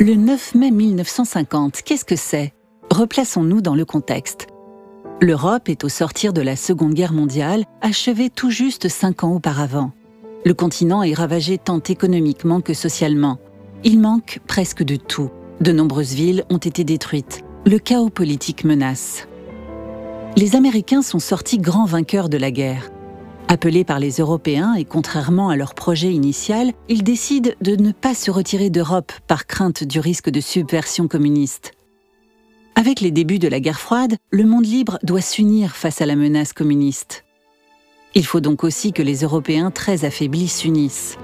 Le 9 mai 1950, qu'est-ce que c'est? Replaçons-nous dans le contexte. L'Europe est au sortir de la Seconde Guerre mondiale, achevée tout juste cinq ans auparavant. Le continent est ravagé tant économiquement que socialement. Il manque presque de tout. De nombreuses villes ont été détruites. Le chaos politique menace. Les Américains sont sortis grands vainqueurs de la guerre. Appelés par les Européens et contrairement à leur projet initial, ils décident de ne pas se retirer d'Europe par crainte du risque de subversion communiste. Avec les débuts de la guerre froide, le monde libre doit s'unir face à la menace communiste. Il faut donc aussi que les Européens très affaiblis s'unissent.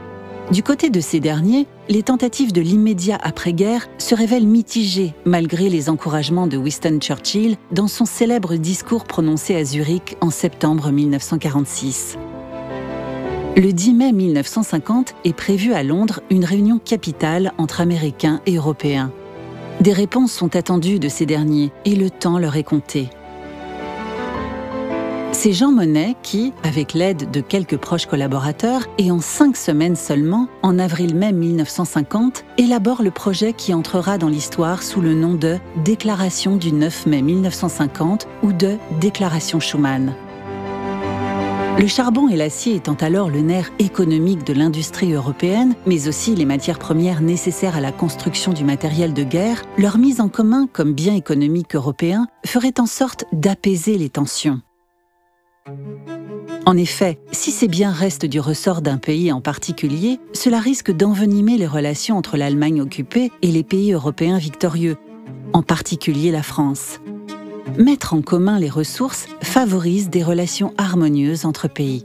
Du côté de ces derniers, les tentatives de l'immédiat après-guerre se révèlent mitigées malgré les encouragements de Winston Churchill dans son célèbre discours prononcé à Zurich en septembre 1946. Le 10 mai 1950 est prévue à Londres une réunion capitale entre Américains et Européens. Des réponses sont attendues de ces derniers et le temps leur est compté. C'est Jean Monnet qui, avec l'aide de quelques proches collaborateurs et en cinq semaines seulement, en avril même 1950, élabore le projet qui entrera dans l'histoire sous le nom de Déclaration du 9 mai 1950 ou de Déclaration Schuman. Le charbon et l'acier étant alors le nerf économique de l'industrie européenne, mais aussi les matières premières nécessaires à la construction du matériel de guerre, leur mise en commun comme bien économique européen ferait en sorte d'apaiser les tensions. En effet, si ces biens restent du ressort d'un pays en particulier, cela risque d'envenimer les relations entre l'Allemagne occupée et les pays européens victorieux, en particulier la France. Mettre en commun les ressources favorise des relations harmonieuses entre pays.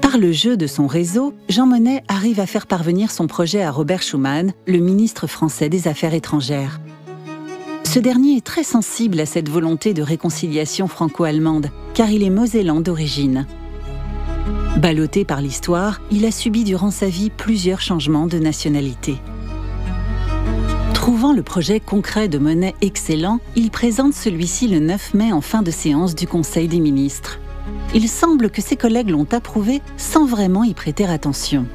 Par le jeu de son réseau, Jean Monnet arrive à faire parvenir son projet à Robert Schuman, le ministre français des Affaires étrangères. Ce dernier est très sensible à cette volonté de réconciliation franco-allemande, car il est mosellan d'origine. Ballotté par l'histoire, il a subi durant sa vie plusieurs changements de nationalité. Trouvant le projet concret de monnaie excellent, il présente celui-ci le 9 mai en fin de séance du Conseil des ministres. Il semble que ses collègues l'ont approuvé sans vraiment y prêter attention.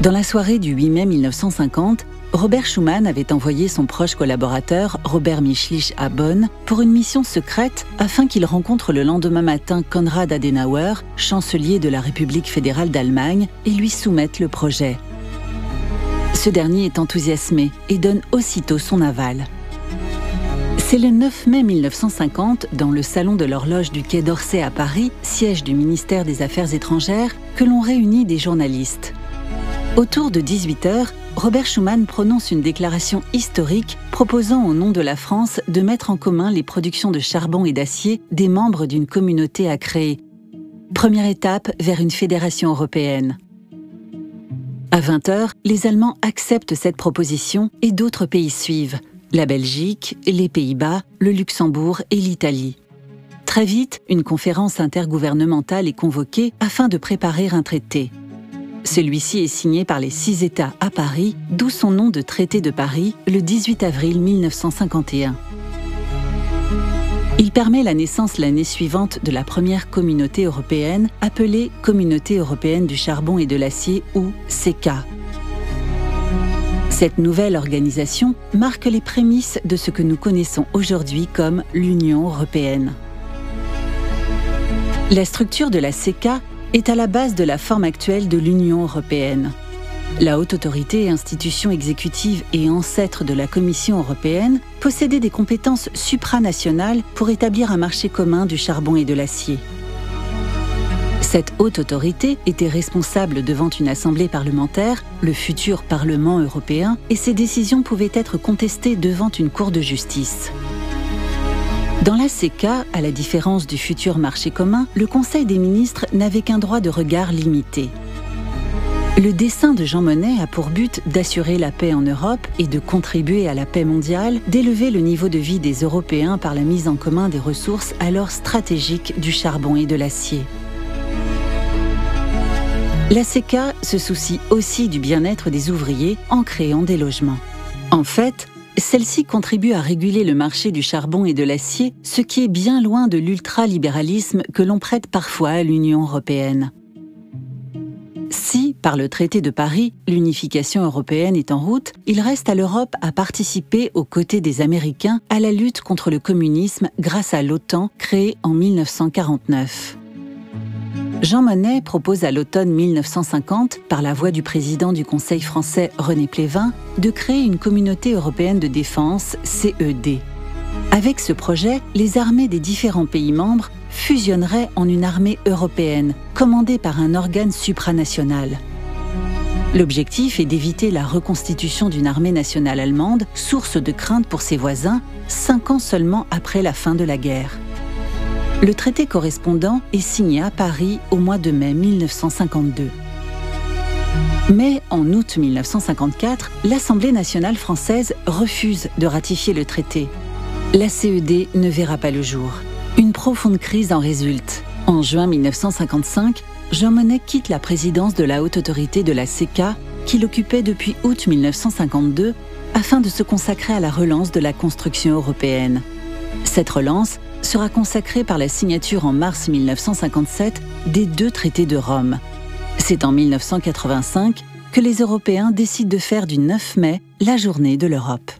Dans la soirée du 8 mai 1950, Robert Schuman avait envoyé son proche collaborateur Robert Michlich à Bonn pour une mission secrète afin qu'il rencontre le lendemain matin Konrad Adenauer, chancelier de la République fédérale d'Allemagne, et lui soumette le projet. Ce dernier est enthousiasmé et donne aussitôt son aval. C'est le 9 mai 1950, dans le salon de l'horloge du Quai d'Orsay à Paris, siège du ministère des Affaires étrangères, que l'on réunit des journalistes. Autour de 18 heures, Robert Schuman prononce une déclaration historique proposant au nom de la France de mettre en commun les productions de charbon et d'acier des membres d'une communauté à créer. Première étape vers une fédération européenne. À 20h, les Allemands acceptent cette proposition et d'autres pays suivent, la Belgique, les Pays-Bas, le Luxembourg et l'Italie. Très vite, une conférence intergouvernementale est convoquée afin de préparer un traité. Celui-ci est signé par les six États à Paris, d'où son nom de traité de Paris le 18 avril 1951. Il permet la naissance l'année suivante de la première communauté européenne, appelée Communauté européenne du charbon et de l'acier ou CECA. Cette nouvelle organisation marque les prémices de ce que nous connaissons aujourd'hui comme l'Union européenne. La structure de la CECA est à la base de la forme actuelle de l'Union européenne. La haute autorité, institution exécutive et ancêtre de la Commission européenne, possédait des compétences supranationales pour établir un marché commun du charbon et de l'acier. Cette haute autorité était responsable devant une assemblée parlementaire, le futur Parlement européen, et ses décisions pouvaient être contestées devant une cour de justice. Dans la CECA, à la différence du futur marché commun, le Conseil des ministres n'avait qu'un droit de regard limité. Le dessin de Jean Monnet a pour but d'assurer la paix en Europe et de contribuer à la paix mondiale, d'élever le niveau de vie des Européens par la mise en commun des ressources alors stratégiques du charbon et de l'acier. La CECA se soucie aussi du bien-être des ouvriers en créant des logements. En fait, celle-ci contribue à réguler le marché du charbon et de l'acier, ce qui est bien loin de l'ultralibéralisme que l'on prête parfois à l'Union européenne. Si, Par le traité de Paris, l'unification européenne est en route, il reste à l'Europe à participer aux côtés des Américains à la lutte contre le communisme grâce à l'OTAN créée en 1949. Jean Monnet propose à l'automne 1950, par la voix du président du Conseil français René Plévin, de créer une communauté européenne de défense, CED. Avec ce projet, les armées des différents pays membres fusionneraient en une armée européenne, commandée par un organe supranational. L'objectif est d'éviter la reconstitution d'une armée nationale allemande, source de crainte pour ses voisins, cinq ans seulement après la fin de la guerre. Le traité correspondant est signé à Paris au mois de mai 1952. Mais en août 1954, l'Assemblée nationale française refuse de ratifier le traité. La CED ne verra pas le jour. Une profonde crise en résulte. En juin 1955, Jean Monnet quitte la présidence de la haute autorité de la CECA, qu'il occupait depuis août 1952, afin de se consacrer à la relance de la construction européenne. Cette relance sera consacrée par la signature en mars 1957 des deux traités de Rome. C'est en 1985 que les Européens décident de faire du 9 mai la journée de l'Europe.